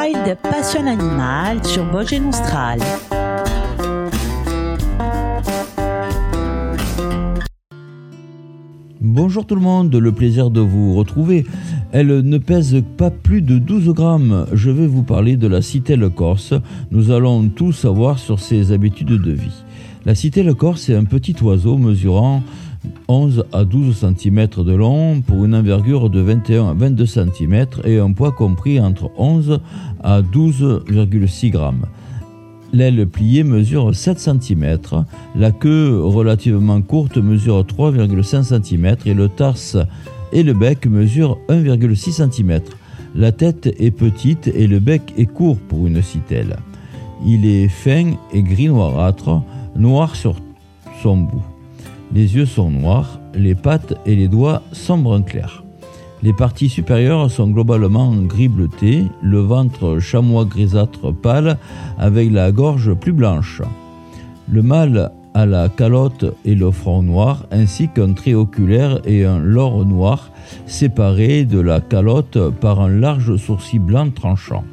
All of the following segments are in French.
Wild Passion Animal sur Vosges Nostral. Bonjour tout le monde, le plaisir de vous retrouver. Elle ne pèse pas plus de 12 grammes. Je vais vous parler de la citelle corse. Nous allons tout savoir sur ses habitudes de vie. La citelle corse est un petit oiseau mesurant 11 à 12 cm de long pour une envergure de 21 à 22 cm et un poids compris entre 11 à 12,6 grammes. L'aile pliée mesure 7 cm, la queue relativement courte mesure 3,5 cm et le tarse et le bec mesurent 1,6 cm. La tête est petite et le bec est court pour une citelle. Il est fin et gris noirâtre, noir sur son bout. Les yeux sont noirs, les pattes et les doigts sont brun clair. Les parties supérieures sont globalement gris bleuté, le ventre chamois grisâtre pâle avec la gorge plus blanche. Le mâle a la calotte et le front noir ainsi qu'un trait oculaire et un lore noir séparés de la calotte par un large sourcil blanc tranchant.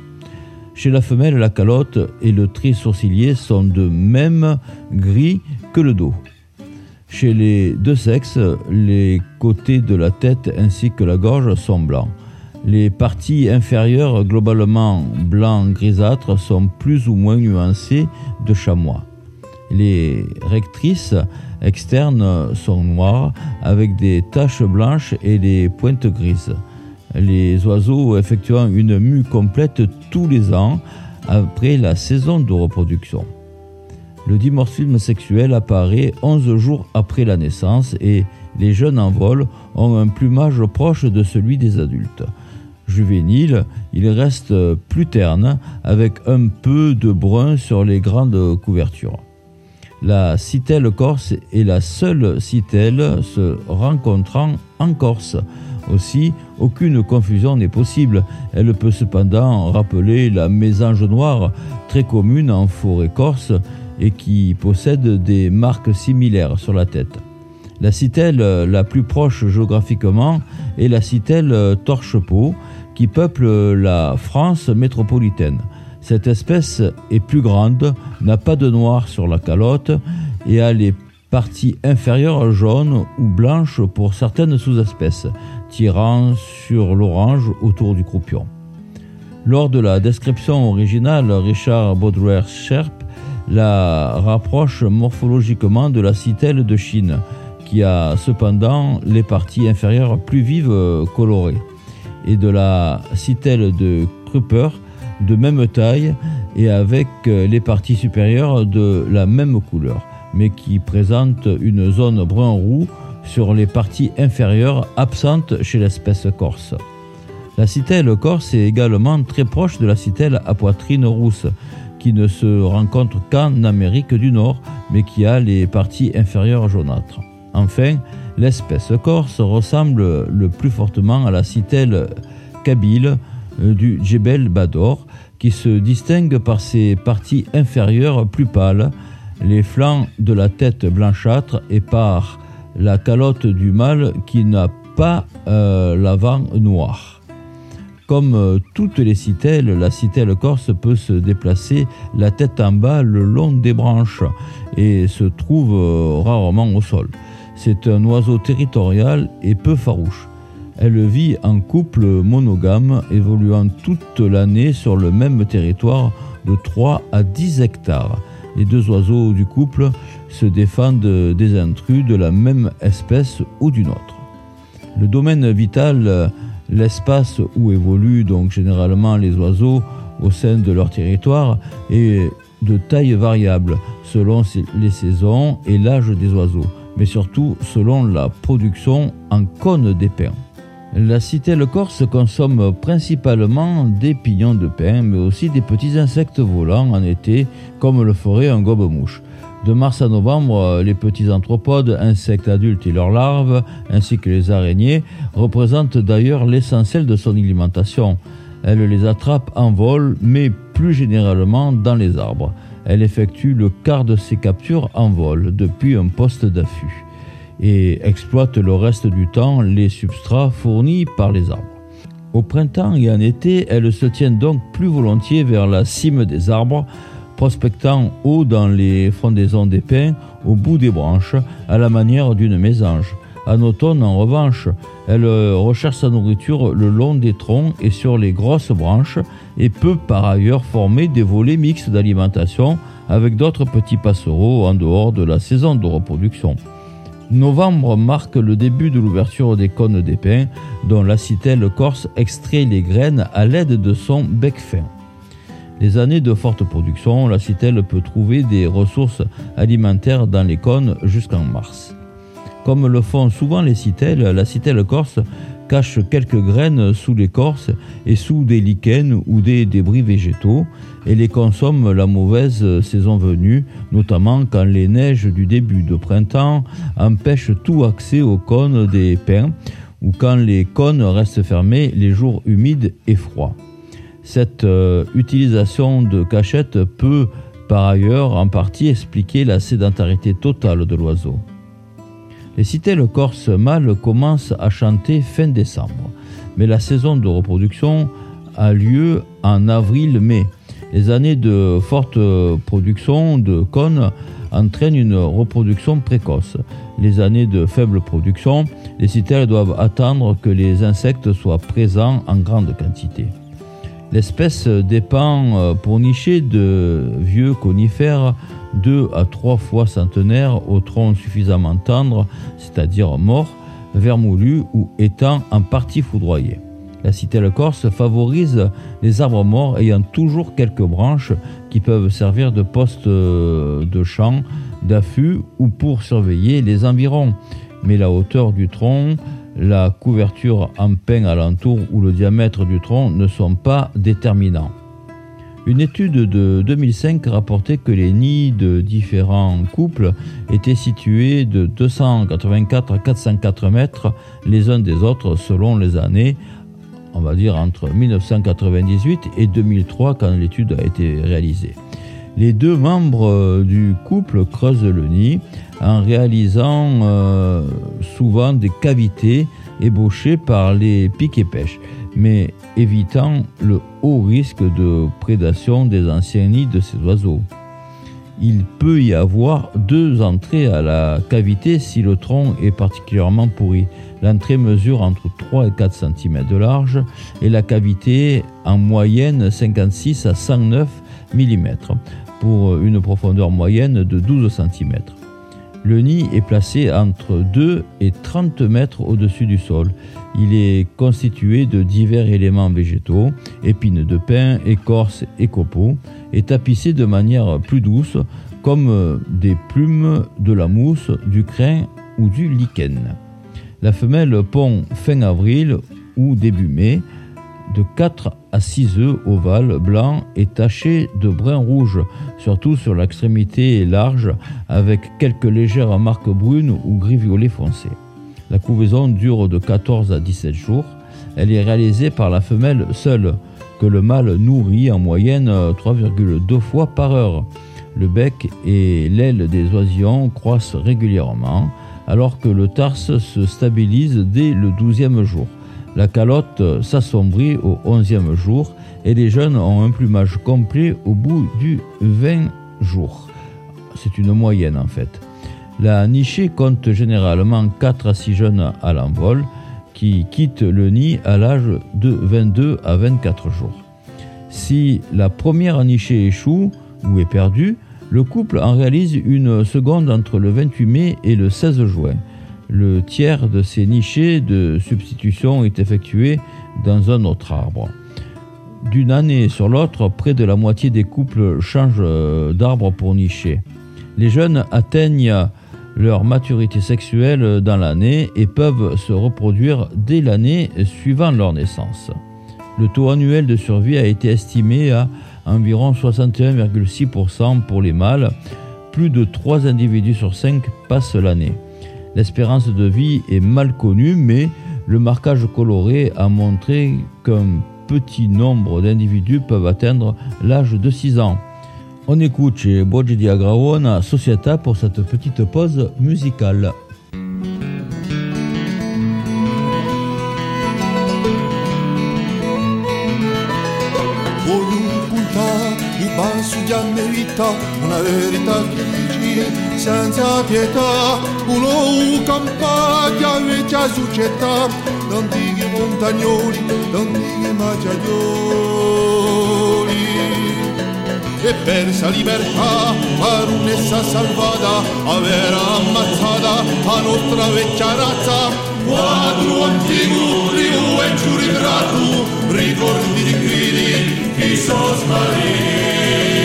Chez la femelle, la calotte et le trait sourcilier sont de même gris que le dos. Chez les deux sexes, les côtés de la tête ainsi que la gorge sont blancs. Les parties inférieures, globalement blanc grisâtre, sont plus ou moins nuancées de chamois. Les rectrices externes sont noires avec des taches blanches et des pointes grises. Les oiseaux effectuant une mue complète tous les ans après la saison de reproduction. Le dimorphisme sexuel apparaît 11 jours après la naissance et les jeunes en vol ont un plumage proche de celui des adultes. Juvénile, il reste plus terne avec un peu de brun sur les grandes couvertures. La citelle corse est la seule citelle se rencontrant en Corse. Aussi, aucune confusion n'est possible. Elle peut cependant rappeler la mésange noire, très commune en forêt corse, et qui possède des marques similaires sur la tête. La citelle la plus proche géographiquement est la citelle torche-peau qui peuple la France métropolitaine. Cette espèce est plus grande, n'a pas de noir sur la calotte et a les parties inférieures jaunes ou blanches pour certaines sous-espèces, tirant sur l'orange autour du croupion. Lors de la description originale, Richard Baudelaire Sherp la rapproche morphologiquement de la citelle de Chine, qui a cependant les parties inférieures plus vives colorées, et de la citelle de Kruper de même taille et avec les parties supérieures de la même couleur, mais qui présente une zone brun-roux sur les parties inférieures absentes chez l'espèce corse. La citelle corse est également très proche de la citelle à poitrine rousse, qui ne se rencontre qu'en Amérique du Nord, mais qui a les parties inférieures jaunâtres. Enfin, l'espèce corse ressemble le plus fortement à la citelle kabyle euh, du Djebel Bador, qui se distingue par ses parties inférieures plus pâles, les flancs de la tête blanchâtre et par la calotte du mâle qui n'a pas euh, l'avant noir. Comme euh, toutes les citelles, la citelle corse peut se déplacer la tête en bas le long des branches et se trouve euh, rarement au sol. C'est un oiseau territorial et peu farouche. Elle vit en couple monogame, évoluant toute l'année sur le même territoire de 3 à 10 hectares. Les deux oiseaux du couple se défendent des intrus de la même espèce ou d'une autre. Le domaine vital l'espace où évoluent donc généralement les oiseaux au sein de leur territoire est de taille variable selon les saisons et l'âge des oiseaux, mais surtout selon la production en cône d'épins. La citelle corse consomme principalement des pignons de pin, mais aussi des petits insectes volants en été, comme le ferait un gobe-mouche. De mars à novembre, les petits anthropodes, insectes adultes et leurs larves, ainsi que les araignées, représentent d'ailleurs l'essentiel de son alimentation. Elle les attrape en vol, mais plus généralement dans les arbres. Elle effectue le quart de ses captures en vol depuis un poste d'affût et exploite le reste du temps les substrats fournis par les arbres. Au printemps et en été, elles se tiennent donc plus volontiers vers la cime des arbres, prospectant haut dans les frondaisons des pins, au bout des branches, à la manière d'une mésange. En automne, en revanche, elle recherche sa nourriture le long des troncs et sur les grosses branches et peut par ailleurs former des volets mixtes d'alimentation avec d'autres petits passereaux en dehors de la saison de reproduction. Novembre marque le début de l'ouverture des cônes d'épins dont la citelle corse extrait les graines à l'aide de son bec fin. Les années de forte production, la citelle peut trouver des ressources alimentaires dans les cônes jusqu'en mars. Comme le font souvent les citelles, la citelle corse cache quelques graines sous l'écorce et sous des lichens ou des débris végétaux et les consomme la mauvaise saison venue, notamment quand les neiges du début de printemps empêchent tout accès aux cônes des pins ou quand les cônes restent fermés les jours humides et froids. Cette euh, utilisation de cachette peut par ailleurs en partie expliquer la sédentarité totale de l'oiseau. Les citelles corse mâles commencent à chanter fin décembre, mais la saison de reproduction a lieu en avril-mai. Les années de forte production de cônes entraînent une reproduction précoce. Les années de faible production, les citelles doivent attendre que les insectes soient présents en grande quantité. L'espèce dépend euh, pour nicher de vieux conifères deux à trois fois centenaires au tronc suffisamment tendre, c'est-à-dire mort, vermoulu ou étant en partie foudroyé. La citelle corse favorise les arbres morts ayant toujours quelques branches qui peuvent servir de poste euh, de champ, d'affût ou pour surveiller les environs. Mais la hauteur du tronc, la couverture en pin alentour ou le diamètre du tronc ne sont pas déterminants. Une étude de 2005 rapportait que les nids de différents couples étaient situés de 284 à 404 mètres les uns des autres selon les années, on va dire entre 1998 et 2003 quand l'étude a été réalisée. Les deux membres du couple creusent le nid en réalisant euh, souvent des cavités ébauchées par les pics et pêches mais évitant le haut risque de prédation des anciens nids de ces oiseaux. Il peut y avoir deux entrées à la cavité si le tronc est particulièrement pourri. L'entrée mesure entre 3 et 4 cm de large et la cavité en moyenne 56 à 109 mm pour une profondeur moyenne de 12 cm. Le nid est placé entre 2 et 30 mètres au-dessus du sol. Il est constitué de divers éléments végétaux, épines de pin, écorces et copeaux, et tapissé de manière plus douce comme des plumes de la mousse, du crin ou du lichen. La femelle pond fin avril ou début mai de 4 à 6 œufs ovales blancs et tachés de brun rouge, surtout sur l'extrémité large, avec quelques légères marques brunes ou gris-violet foncé. La couvaison dure de 14 à 17 jours. Elle est réalisée par la femelle seule, que le mâle nourrit en moyenne 3,2 fois par heure. Le bec et l'aile des oisillons croissent régulièrement, alors que le tarse se stabilise dès le 12e jour. La calotte s'assombrit au 11e jour et les jeunes ont un plumage complet au bout du 20 jours. C'est une moyenne en fait. La nichée compte généralement 4 à 6 jeunes à l'envol qui quittent le nid à l'âge de 22 à 24 jours. Si la première nichée échoue ou est perdue, le couple en réalise une seconde entre le 28 mai et le 16 juin. Le tiers de ces nichées de substitution est effectué dans un autre arbre. D'une année sur l'autre, près de la moitié des couples changent d'arbre pour nicher. Les jeunes atteignent leur maturité sexuelle dans l'année et peuvent se reproduire dès l'année suivant leur naissance. Le taux annuel de survie a été estimé à environ 61,6% pour les mâles. Plus de 3 individus sur 5 passent l'année. L'espérance de vie est mal connue, mais le marquage coloré a montré qu'un petit nombre d'individus peuvent atteindre l'âge de 6 ans. On écoute chez Boggi di Agraona Società pour cette petite pause musicale. Senza pietà, uno campagna vecchia società, d'antichi montagnoli, d'antichi magiaioli. E persa libertà, baronessa salvata, aver ammazzata la nostra vecchia razza, quadro antico, rio e giù ricordi di gridi, chi sono smarriti.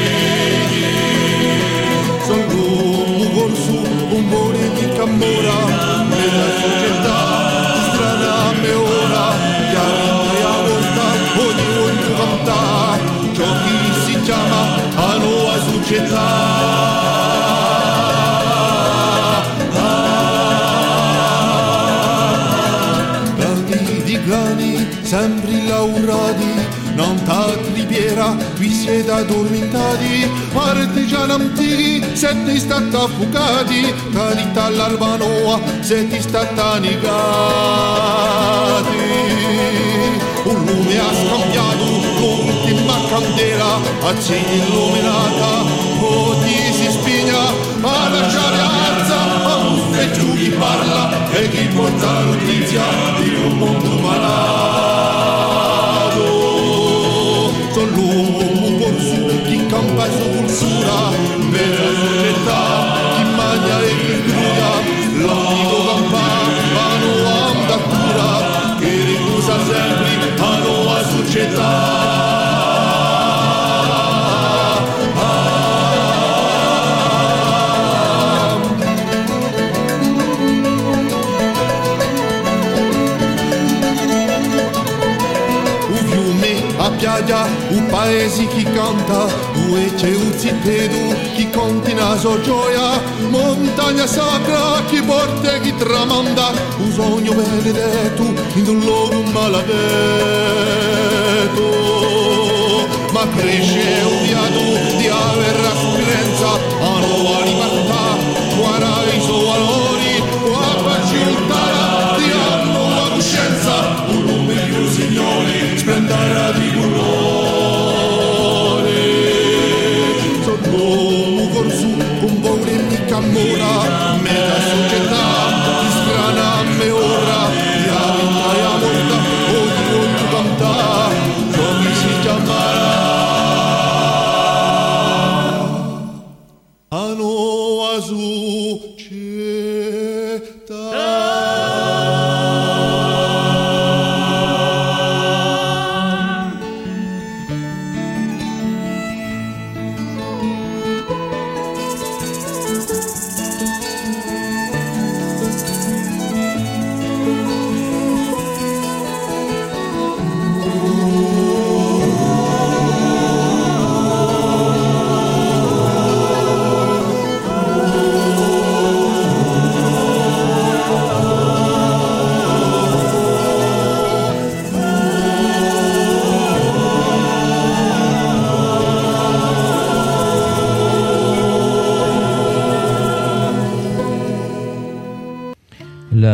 Addormentati, artigiani antichi, siete stati affogati, canita all'Albanoa, siete stati annegati. Un lume ha scambiato l'ultima candela, accendi illuminata, oggi si spigna, a lasciare alza, a un giù chi parla e chi porta notizia di un mondo piaggia, un paese chi canta, due c'è un zittedo chi conti naso gioia, montagna sacra chi porta chi tramanda, un sogno benedetto in un luogo maledetto. Ma cresce odiato di aver aspirenza a nuova libertà,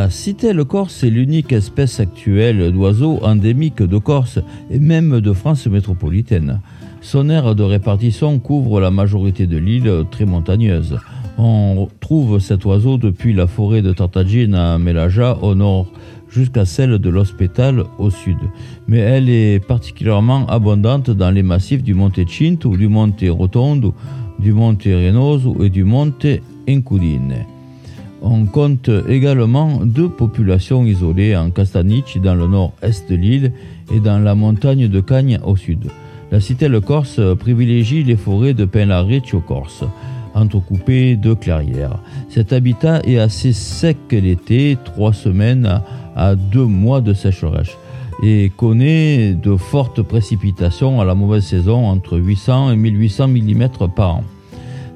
La citelle corse est l'unique espèce actuelle d'oiseau endémique de Corse et même de France métropolitaine. Son aire de répartition couvre la majorité de l'île très montagneuse. On trouve cet oiseau depuis la forêt de Tartagine à Melaja au nord jusqu'à celle de l'Hospital au sud. Mais elle est particulièrement abondante dans les massifs du Monte Cinto, du Monte Rotondo, du Monte Renoso et du Monte Incudine. On compte également deux populations isolées en Castanici dans le nord-est de l'île et dans la montagne de Cagne au sud. La citelle corse privilégie les forêts de Pin-la-Riccio corse, entrecoupées de clairières. Cet habitat est assez sec l'été, trois semaines à deux mois de sécheresse, et connaît de fortes précipitations à la mauvaise saison entre 800 et 1800 mm par an.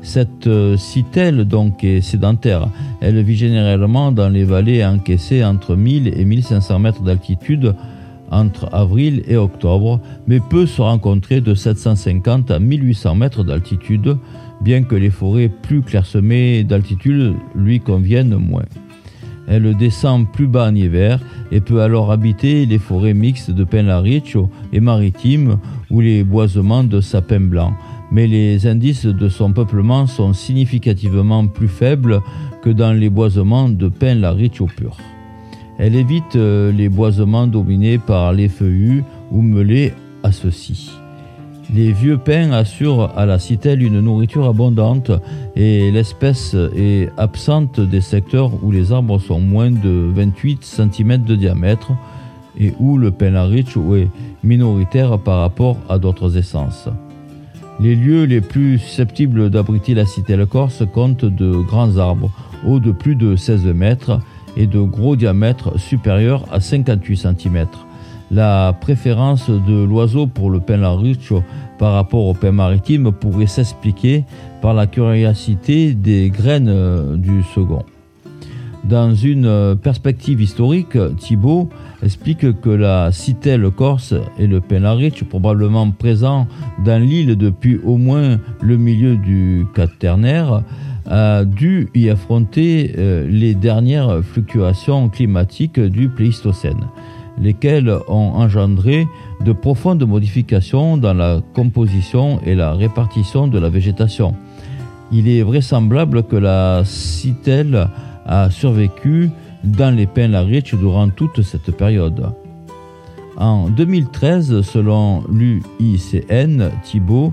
Cette euh, citelle donc est sédentaire. Elle vit généralement dans les vallées encaissées entre 1000 et 1500 mètres d'altitude entre avril et octobre, mais peut se rencontrer de 750 à 1800 mètres d'altitude, bien que les forêts plus clairsemées d'altitude lui conviennent moins. Elle descend plus bas en hiver et peut alors habiter les forêts mixtes de Penlariccio et maritimes ou les boisements de sapins blancs mais les indices de son peuplement sont significativement plus faibles que dans les boisements de pin larich au pur. Elle évite euh, les boisements dominés par les feuillus ou mêlés à ceux-ci. Les vieux pins assurent à la citelle une nourriture abondante et l'espèce est absente des secteurs où les arbres sont moins de 28 cm de diamètre et où le pin est minoritaire par rapport à d'autres essences. Les lieux les plus susceptibles d'abriter la citelle corse comptent de grands arbres, hauts de plus de 16 mètres et de gros diamètre supérieur à 58 cm. La préférence de l'oiseau pour le pin laricho par rapport au pin maritime pourrait s'expliquer par la curiosité des graines du second. Dans une perspective historique, Thibault explique que la citelle corse et le penlarich, probablement présents dans l'île depuis au moins le milieu du quaternaire, a dû y affronter euh, les dernières fluctuations climatiques du Pléistocène, lesquelles ont engendré de profondes modifications dans la composition et la répartition de la végétation. Il est vraisemblable que la citelle a survécu dans les pins Larich durant toute cette période. En 2013, selon l'UICN, Thibault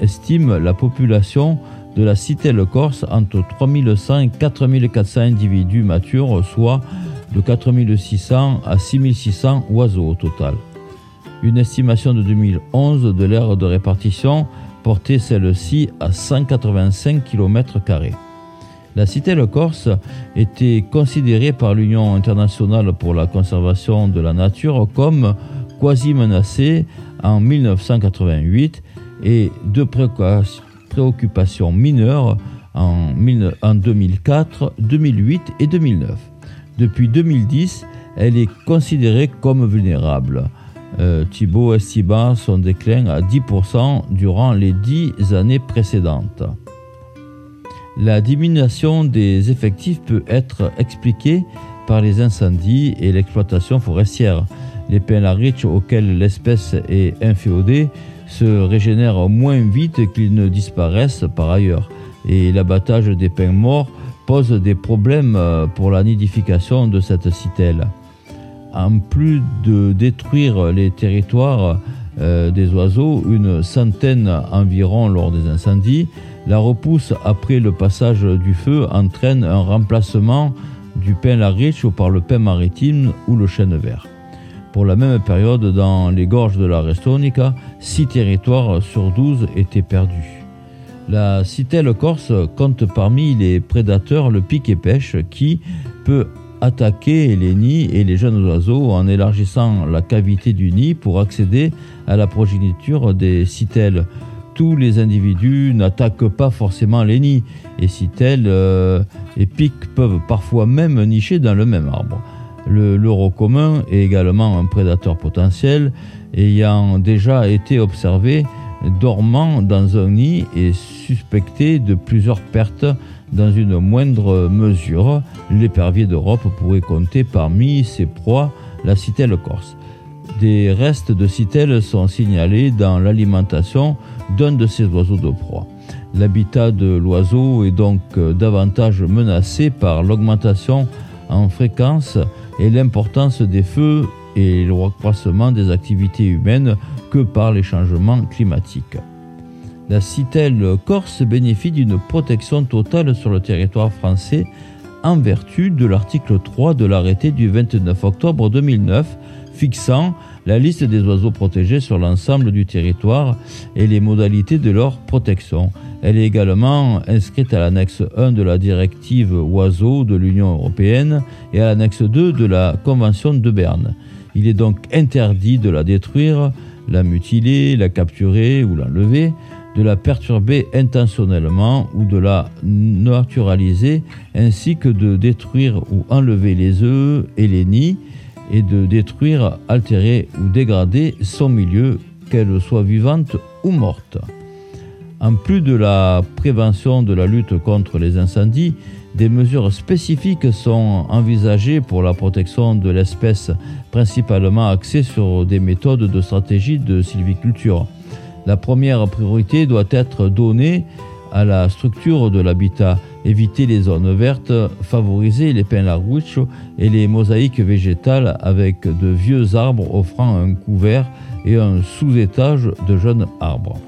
estime la population de la citelle corse entre 3100 et 4400 individus matures, soit de 4600 à 6600 oiseaux au total. Une estimation de 2011 de l'aire de répartition portait celle-ci à 185 km. La citelle corse était considérée par l'Union internationale pour la conservation de la nature comme quasi menacée en 1988 et de préoccupations mineures en 2004, 2008 et 2009. Depuis 2010, elle est considérée comme vulnérable. Euh, Thibault estima son déclin à 10% durant les 10 années précédentes. La diminution des effectifs peut être expliquée par les incendies et l'exploitation forestière. Les pins riches auxquels l'espèce est inféodée se régénèrent moins vite qu'ils ne disparaissent par ailleurs. Et l'abattage des pins morts pose des problèmes pour la nidification de cette citelle. En plus de détruire les territoires euh, des oiseaux, une centaine environ lors des incendies, la repousse après le passage du feu entraîne un remplacement du pin lariche par le pin maritime ou le chêne vert. Pour la même période, dans les gorges de la Restonica, 6 territoires sur 12 étaient perdus. La citelle corse compte parmi les prédateurs le pic et pêche qui peut attaquer les nids et les jeunes oiseaux en élargissant la cavité du nid pour accéder à la progéniture des citelles tous les individus n'attaquent pas forcément les nids, et si tel, euh, les pics peuvent parfois même nicher dans le même arbre. Le leurre commun est également un prédateur potentiel, ayant déjà été observé dormant dans un nid et suspecté de plusieurs pertes dans une moindre mesure. L'épervier d'Europe pourrait compter parmi ses proies la citelle corse. Des restes de citelles sont signalés dans l'alimentation d'un de ces oiseaux de proie. L'habitat de l'oiseau est donc davantage menacé par l'augmentation en fréquence et l'importance des feux et le recroissement des activités humaines que par les changements climatiques. La citelle corse bénéficie d'une protection totale sur le territoire français en vertu de l'article 3 de l'arrêté du 29 octobre 2009 fixant la liste des oiseaux protégés sur l'ensemble du territoire et les modalités de leur protection. Elle est également inscrite à l'annexe 1 de la directive oiseaux de l'Union européenne et à l'annexe 2 de la Convention de Berne. Il est donc interdit de la détruire, la mutiler, la capturer ou l'enlever, de la perturber intentionnellement ou de la naturaliser, ainsi que de détruire ou enlever les œufs et les nids, et de détruire, altérer ou dégrader son milieu, qu'elle soit vivante ou morte. En plus de la prévention de la lutte contre les incendies, des mesures spécifiques sont envisagées pour la protection de l'espèce, principalement axées sur des méthodes de stratégie de sylviculture. La première priorité doit être donnée à la structure de l'habitat, éviter les zones vertes, favoriser les pins larouches et les mosaïques végétales avec de vieux arbres offrant un couvert et un sous-étage de jeunes arbres.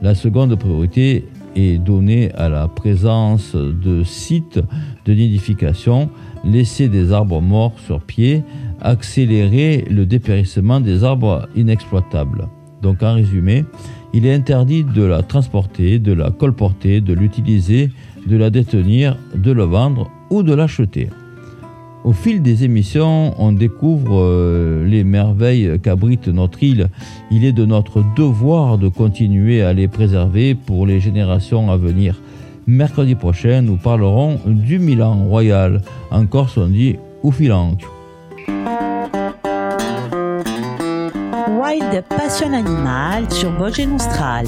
La seconde priorité est donnée à la présence de sites de nidification, laisser des arbres morts sur pied, accélérer le dépérissement des arbres inexploitables. Donc en résumé, il est interdit de la transporter, de la colporter, de l'utiliser, de la détenir, de la vendre ou de l'acheter. Au fil des émissions, on découvre euh, les merveilles qu'abrite notre île. Il est de notre devoir de continuer à les préserver pour les générations à venir. Mercredi prochain, nous parlerons du Milan royal. En Corse, on dit. Wild Passion Animal sur Vosges Austral.